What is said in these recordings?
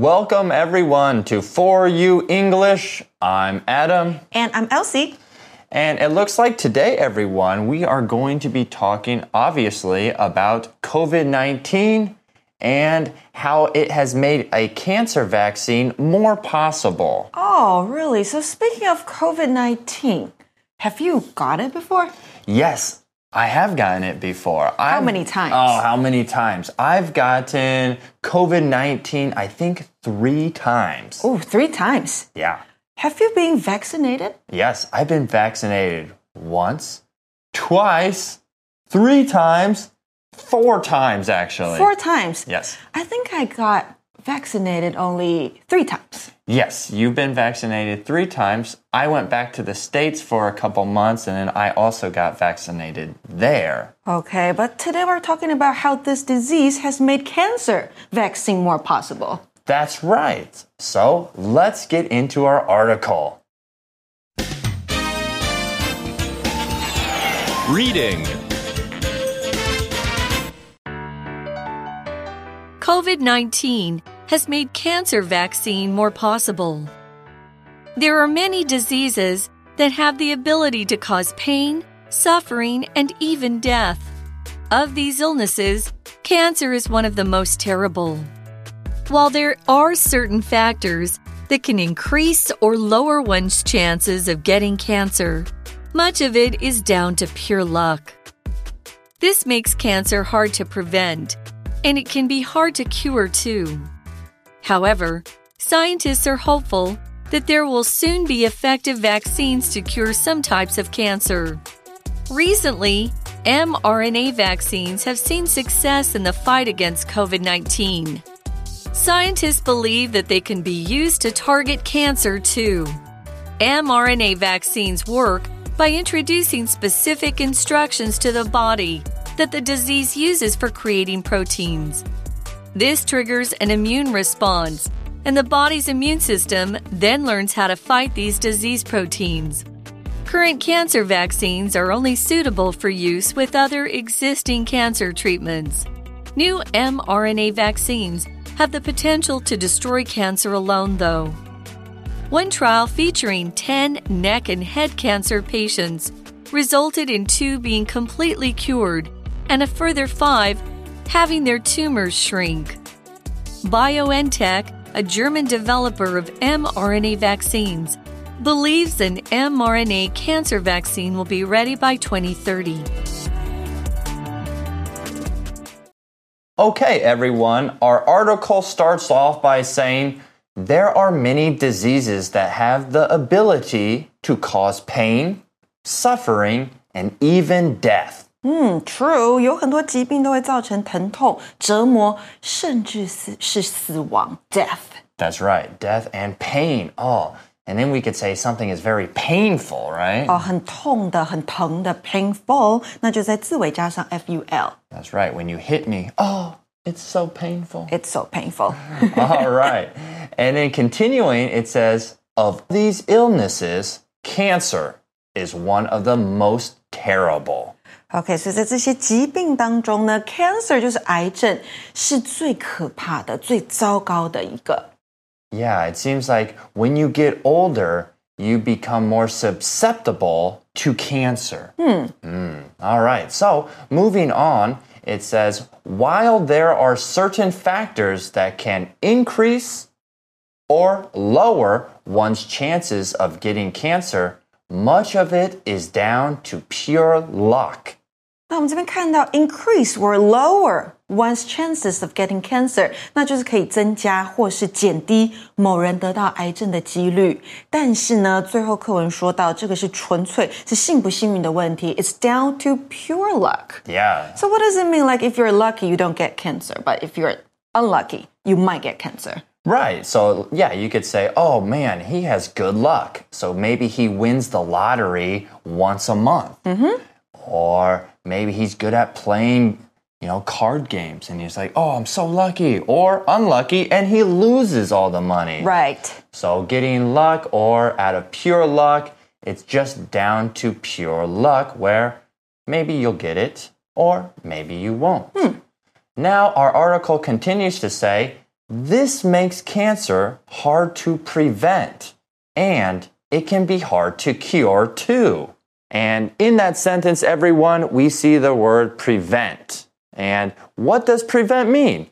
Welcome everyone to For You English. I'm Adam. And I'm Elsie. And it looks like today, everyone, we are going to be talking, obviously, about COVID 19 and how it has made a cancer vaccine more possible. Oh, really? So, speaking of COVID 19, have you got it before? Yes, I have gotten it before. How I've- many times? Oh, how many times? I've gotten COVID 19, I think, three times. Oh, three times. Yeah. Have you been vaccinated? Yes, I've been vaccinated once, twice, three times, four times actually. Four times. Yes. I think I got vaccinated only three times. Yes, you've been vaccinated three times. I went back to the States for a couple months and then I also got vaccinated there. Okay, but today we're talking about how this disease has made cancer vaccine more possible. That's right. So let's get into our article. Reading COVID 19 has made cancer vaccine more possible. There are many diseases that have the ability to cause pain, suffering, and even death. Of these illnesses, cancer is one of the most terrible. While there are certain factors that can increase or lower one's chances of getting cancer, much of it is down to pure luck. This makes cancer hard to prevent, and it can be hard to cure too. However, scientists are hopeful that there will soon be effective vaccines to cure some types of cancer. Recently, mRNA vaccines have seen success in the fight against COVID 19. Scientists believe that they can be used to target cancer too. mRNA vaccines work by introducing specific instructions to the body that the disease uses for creating proteins. This triggers an immune response, and the body's immune system then learns how to fight these disease proteins. Current cancer vaccines are only suitable for use with other existing cancer treatments. New mRNA vaccines have the potential to destroy cancer alone, though. One trial featuring 10 neck and head cancer patients resulted in two being completely cured and a further five having their tumors shrink. BioNTech, a German developer of mRNA vaccines, believes an mRNA cancer vaccine will be ready by 2030. Okay, everyone, our article starts off by saying there are many diseases that have the ability to cause pain, suffering, and even death. 嗯，True，有很多疾病都会造成疼痛、折磨，甚至是是死亡 （death）。 That's right, death and pain. Oh, and then we could say something is very painful, right? 哦，很痛的、很疼的 （painful），那就在字尾加上 f-u-l。 That's right, when you hit me, oh, it's so painful. It's so painful. All right. And then continuing, it says, of these illnesses, cancer is one of the most terrible. OK，所以在这些疾病当中呢，cancer 就是癌症，是最可怕的、最糟糕的一个。 Yeah, it seems like when you get older, you become more susceptible to cancer. Mm. All right. So, moving on, it says while there are certain factors that can increase or lower one's chances of getting cancer, much of it is down to pure luck. 那我们这边看到 increase or lower one's chances of getting cancer，那就是可以增加或是减低某人得到癌症的几率。但是呢，最后课文说到，这个是纯粹是幸不幸运的问题，it's down to pure luck。 Yeah. So what does it mean? Like if you're lucky, you don't get cancer, but if you're unlucky, you might get cancer. Right. So, yeah, you could say, oh man, he has good luck. So maybe he wins the lottery once a month. Or maybe he's good at playing, you know, card games and he's like, oh, I'm so lucky. Or unlucky and he loses all the money. Right. So, getting luck or out of pure luck, it's just down to pure luck where maybe you'll get it or maybe you won't. Hmm. Now, our article continues to say this makes cancer hard to prevent and it can be hard to cure too. And in that sentence, everyone, we see the word prevent. And what does prevent mean?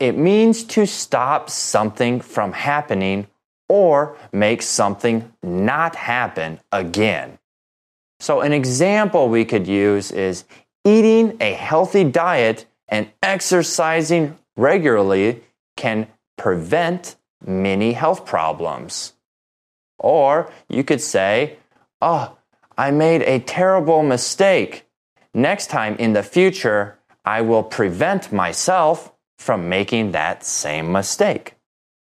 It means to stop something from happening or make something not happen again. So, an example we could use is eating a healthy diet and exercising regularly can prevent many health problems. Or you could say, Oh, I made a terrible mistake. Next time in the future, I will prevent myself from making that same mistake.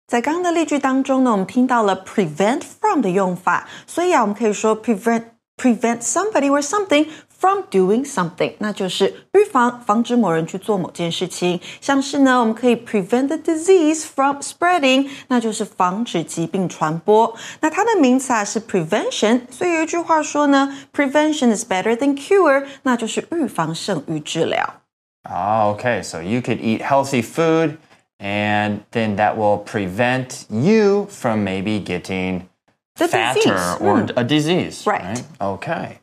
在刚刚的例句当中呢，我们听到了 prevent from 的用法，所以啊，我们可以说 prevent prevent somebody or something from doing something，那就是预防、防止某人去做某件事情。像是呢，我们可以 prevent the disease from spreading，那就是防止疾病传播。那它的名词啊是 prevention，所以有一句话说呢，prevention is better than cure，那就是预防胜于治疗。Oh, okay, so you could eat healthy food, and then that will prevent you from maybe getting The fatter disease. or Mm. a disease. Right. Okay.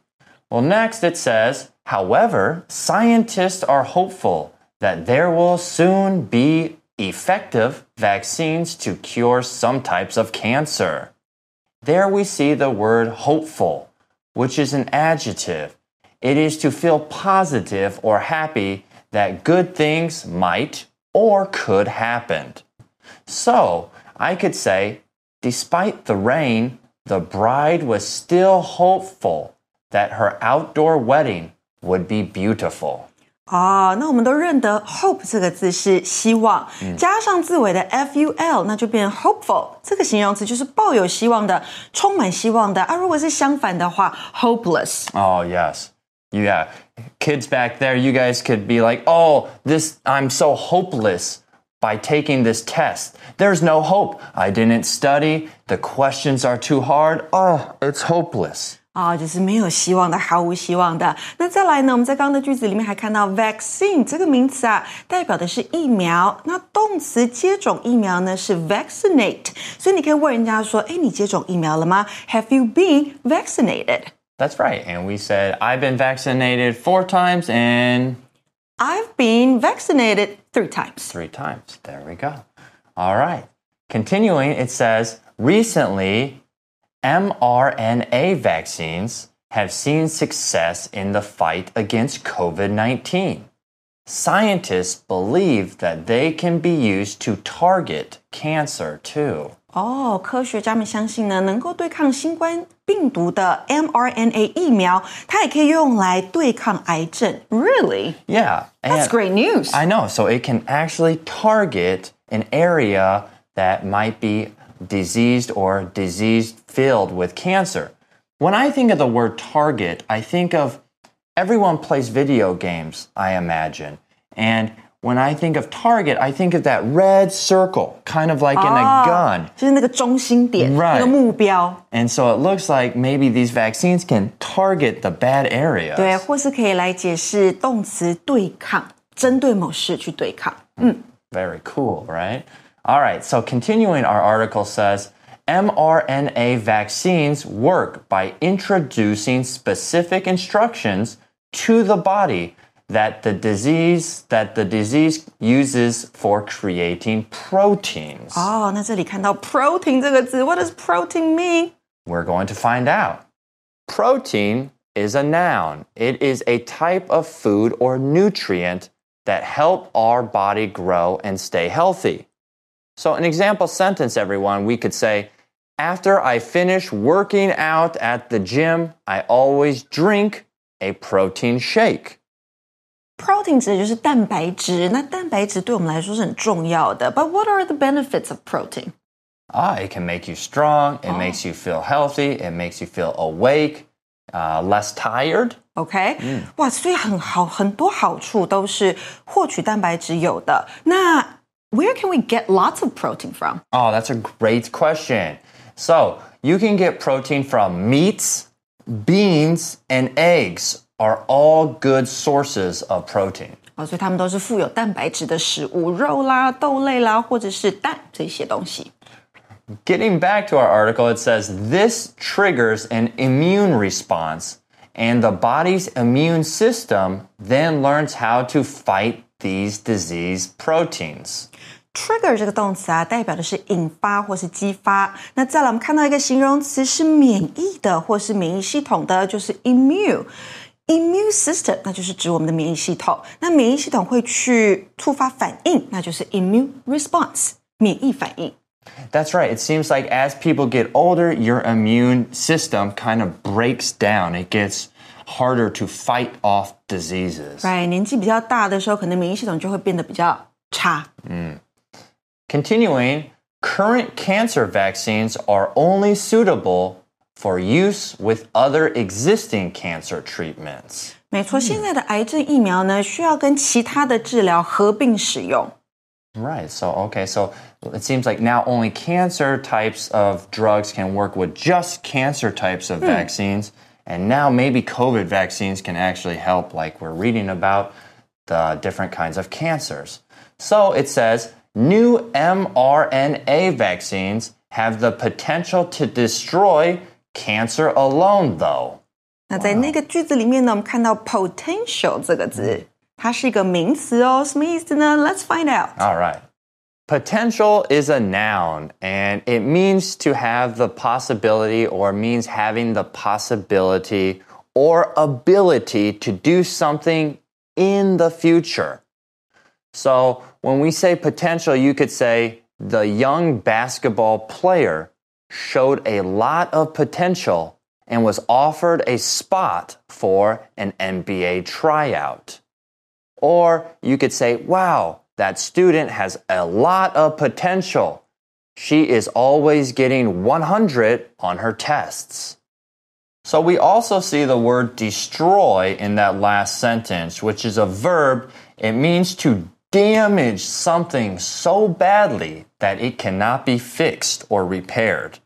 Well, next it says, however, scientists are hopeful that there will soon be effective vaccines to cure some types of cancer. There we see the word hopeful, which is an adjective. It is to feel positive or happy that good things might or could happen. So, I could say, despite the rain, the bride was still hopeful that her outdoor wedding would be beautiful. 哦，那我们都认得 hope 这个字是希望，加上字尾的 f u l，那就变 hopeful 这个形容词就是抱有希望的、充满希望的啊。如果是相反的话，hopeless。 Oh, yes. Yeah. Kids back there, you guys could be like, oh, this, I'm so hopeless by taking this test. There's no hope. I didn't study. The questions are too hard. Oh, it's hopeless. 啊、就是没有希望的，毫无希望的。那再来呢？我们在刚刚的句子里面还看到 vaccine 这个名词啊，代表的是疫苗。那动词接种疫苗呢是 vaccinate，所以你可以问人家说：“哎，你接种疫苗了吗？Have you been vaccinated？” That's right. And we said, I've been vaccinated four times and I've been vaccinated three times. three times. There we go. All right. Continuing, it says, recently, mRNA vaccines have seen success in the fight against COVID 19. Scientists believe that they can be used to target cancer too. 哦，科学家们相信呢，能够对抗新冠病毒的 mRNA 疫苗，它也可以用来对抗癌症。Really? Yeah. That's and- great news. I know. So it can actually target an area that might be diseased or disease filled with cancer. When I think of the word target, I think of everyone plays video games, I imagine. And when I think of target, I think of that red circle, kind of like in a gun. 就是那个中心点 Right 那个目标。 And so it looks like maybe these vaccines can target the bad 对， areas. 或是可以来解释动词对抗，针对某事去对抗。 Very cool, right? All right, so continuing, our article says mRNA vaccines work by introducing specific instructions to the body that the disease that the disease uses for creating proteins. 哦，那这里看到 protein 这个字，What does protein mean？ We're going to find out. Protein is a noun. It is a type of food or nutrient that help our body grow and stay healthy. So, an example sentence, everyone, we could say, After I finish working out at the gym, I always drink a protein shake. Protein 指的就是蛋白质，那蛋白质对我们来说是很重要的。But what are the benefits of protein？ Ah, it can make you strong, it makes you feel healthy, it makes you feel awake, uh, less tired. OK，、哇，所以很好，很多好处都是获取蛋白质有的。那 Where can we get lots of protein from？ Oh, that's a great question. So, you can get protein from meats, beans, and eggs are all good sources of protein. 哦，所以它们都是富有蛋白质的食物，肉啦、豆类啦，或者是蛋这些东西。Getting back to our article, it says this triggers an immune response, and the body's immune system then learns how to fight these disease proteins. Trigger 这个动词啊，代表的是引发或是激发。那再来，我们看到一个形容词是免疫的或是免疫系统的，就是 immune。Immune system，那就是指我们的免疫系统。那免疫系统会去触发反应，那就是 immune response，免疫反应。That's right. It seems like as people get older, your immune system kind of breaks down. It gets harder to fight off diseases. Right，年纪比较大的时候，可能免疫系统就会变得比较差。嗯。Continuing, current cancer vaccines are only suitable for use with other existing cancer treatments. 没错，现在的癌症疫苗呢，需要跟其他的治疗合并使用。Right. So, okay. So it seems like now only cancer types of drugs can work with just cancer types of hmm. vaccines. And now maybe COVID vaccines can actually help, like we're reading about the different kinds of cancers. So it says new mRNA vaccines have the potential to destroy cancer alone, though. 那在那个句子里面呢，我们看到 potential 这个字。它是一个名词哦，什么意思呢？Let's find out. All right. Potential is a noun and it means to have the possibility or means having the possibility or ability to do something in the future. So when we say potential, you could say the young basketball player showed a lot of potential and was offered a spot for an NBA tryout. Or you could say, wow, that student has a lot of potential. She is always getting 100 on her tests. So we also see the word destroy in that last sentence, which is a verb. It means to damage something so badly that it cannot be fixed or repaired.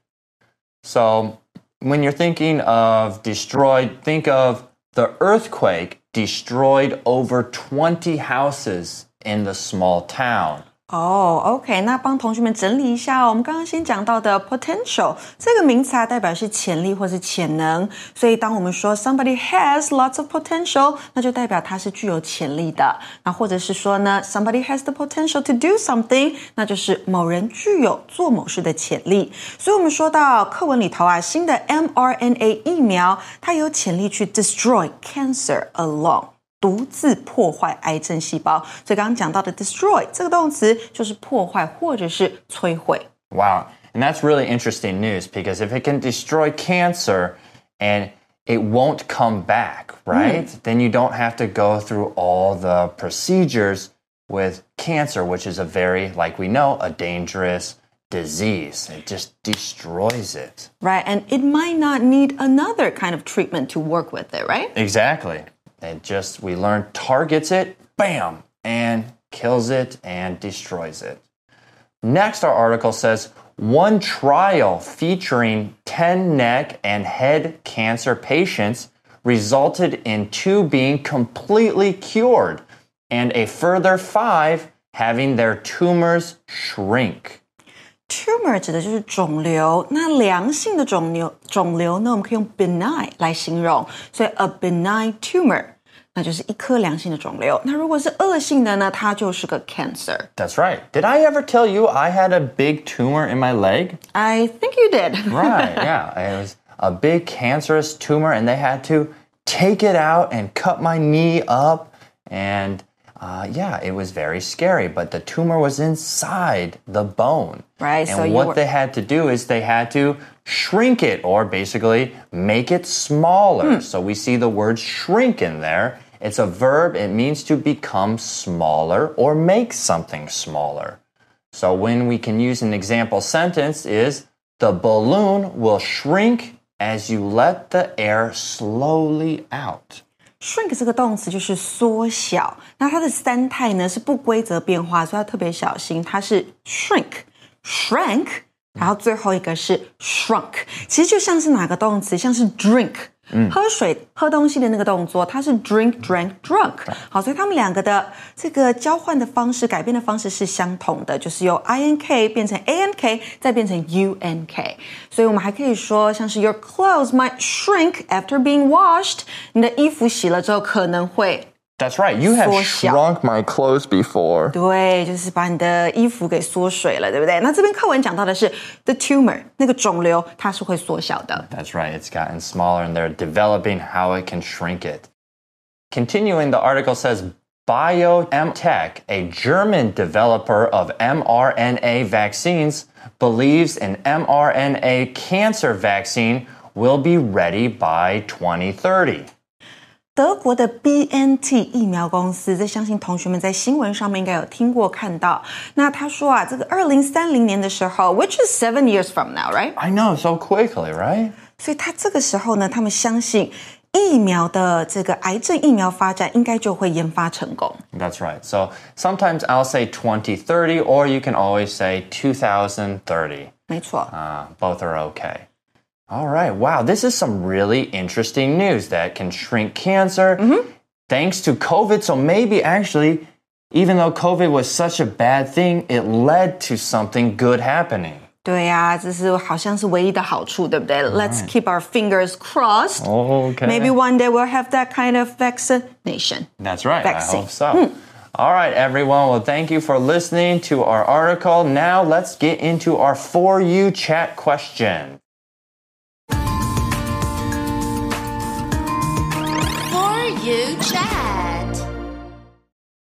So when you're thinking of destroyed, think of the earthquake destroyed over 20 houses in the small town. 哦、oh,，OK，那帮同学们整理一下哦。我们刚刚先讲到的 potential 这个名词啊，代表是潜力或是潜能。所以当我们说 somebody has lots of potential，那就代表他是具有潜力的。那或者是说呢，somebody has the potential to do something，那就是某人具有做某事的潜力。所以我们说到课文里头啊，新的 mRNA 疫苗，它有潜力去 destroy cancer alone。 独自破坏癌症细胞。所以刚刚讲到的 destroy 这个动词就是破坏或者是摧毁。Wow. And that's really interesting news because if it can destroy cancer and it won't come back, right? Mm. Then you don't have to go through all the procedures with cancer, which is a very, like we know, a dangerous disease. It just destroys it. Right. And it might not need another kind of treatment to work with it, right? Exactly. It just, we learn targets it, bam, and kills it and destroys it. Next, our article says one trial featuring 10 neck and head cancer patients resulted in two being completely cured and a further five having their tumors shrink. Tumor 指的就是肿瘤，那良性的肿瘤，肿瘤呢，我们可以用 benign 来形容，所以 a benign tumor 那就是一颗良性的肿瘤。那如果是恶性的呢，它就是个 cancer。That's right. Did I ever tell you I had a big tumor in my leg? I think you did. right. Yeah. It was a big cancerous tumor, and they had to take it out and cut my knee up. And uh, yeah, it was very scary. But the tumor was inside the bone. Right. And so what were... they had to do is they had to shrink it or basically make it smaller. Hmm. So we see the word shrink in there. It's a verb, it means to become smaller or make something smaller. So when we can use an example sentence is the balloon will shrink as you let the air slowly out. Shrink 这个动词就是缩小，那它的三态呢是不规则变化，所以要特别小心。它是 shrink、shrank，然后最后一个是 shrunk，其实就像是哪个动词，像是 drink。 喝水、喝东西的那个动作，它是 drink、drank、drunk。好，所以他们两个的这个交换的方式、改变的方式是相同的，就是由 i n k 变成 a n k，再变成 u n k。所以我们还可以说，像是 Your clothes might shrink after being washed。你的衣服洗了之后可能会。That's right. You have shrunk my clothes before. 对，就是把你的衣服给缩水了，对不对？那这边课文讲到的是 the tumor 那个肿瘤，它是会缩小的。That's right. It's gotten smaller, and they're developing how it can shrink it. Continuing, the article says. BioNTech, a German developer of mRNA vaccines, believes an mRNA cancer vaccine will be ready by 2030. 德国的 B N T 疫苗公司，这相信同学们在新闻上面应该有听过看到。那他说啊，这个二零三零年的时候，which is seven years from now, right? I know so quickly, right? 所以他这个时候呢，他们相信疫苗的这个癌症疫苗发展应该就会研发成功。That's right. So sometimes I'll say 2030, or you can always say 2030. 没错。Uh, both are okay. All right. Wow. This is some really interesting news that can shrink cancer mm -hmm. thanks to COVID. So maybe actually, even though COVID was such a bad thing, it led to something good happening. 对呀、啊，这是好像是唯一的好处，对不对？Let's keep our fingers crossed. Okay. Maybe one day we'll have that kind of vaccination. That's right. Vaccine. I hope so. Hmm. All right, everyone. Well, thank you for listening to our article. Now let's get into our For You chat question. You Chat.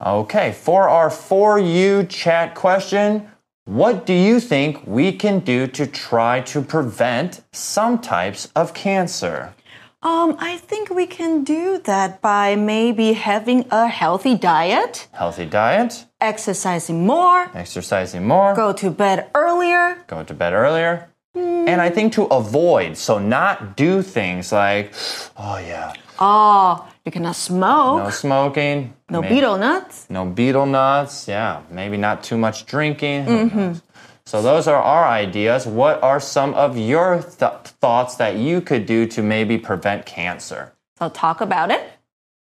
Okay, for our For You Chat question, what do you think we can do to try to prevent some types of cancer? Um, I think we can do that by maybe having a healthy diet, Healthy diet, exercising more, exercising more, go to bed earlier. go to bed earlier. And I think to avoid, so not do things like, oh yeah, Oh, you cannot smoke. no smoking, No maybe- betel nuts. no betel nuts. Yeah, maybe not too much drinking. who mm-hmm. knows. So those are our ideas. What are some of your th- thoughts that you could do to maybe prevent cancer? So talk about it,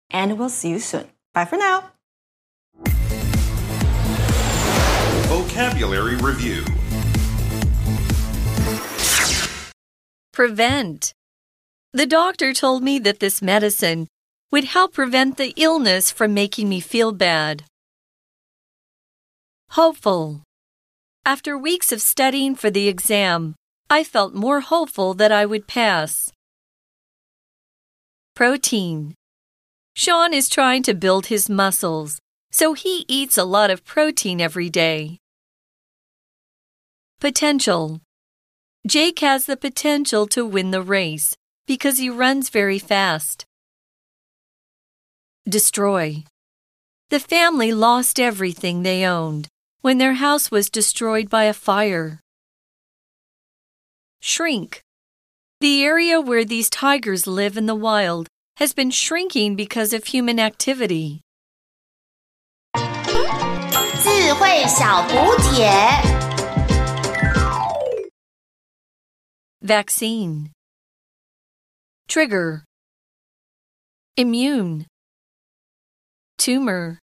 and we'll see you soon. Bye for now. Vocabulary Review Prevent. The doctor told me that this medicine would help prevent the illness from making me feel bad. Hopeful. After weeks of studying for the exam, I felt more hopeful that I would pass. Protein. Sean is trying to build his muscles, so he eats a lot of protein every day. Potential. Jake has the potential to win the race because he runs very fast. Destroy. The family lost everything they owned when their house was destroyed by a fire. Shrink. The area where these tigers live in the wild has been shrinking because of human activity. 智慧小补帖。 Vaccine. Trigger. Immune. Tumor.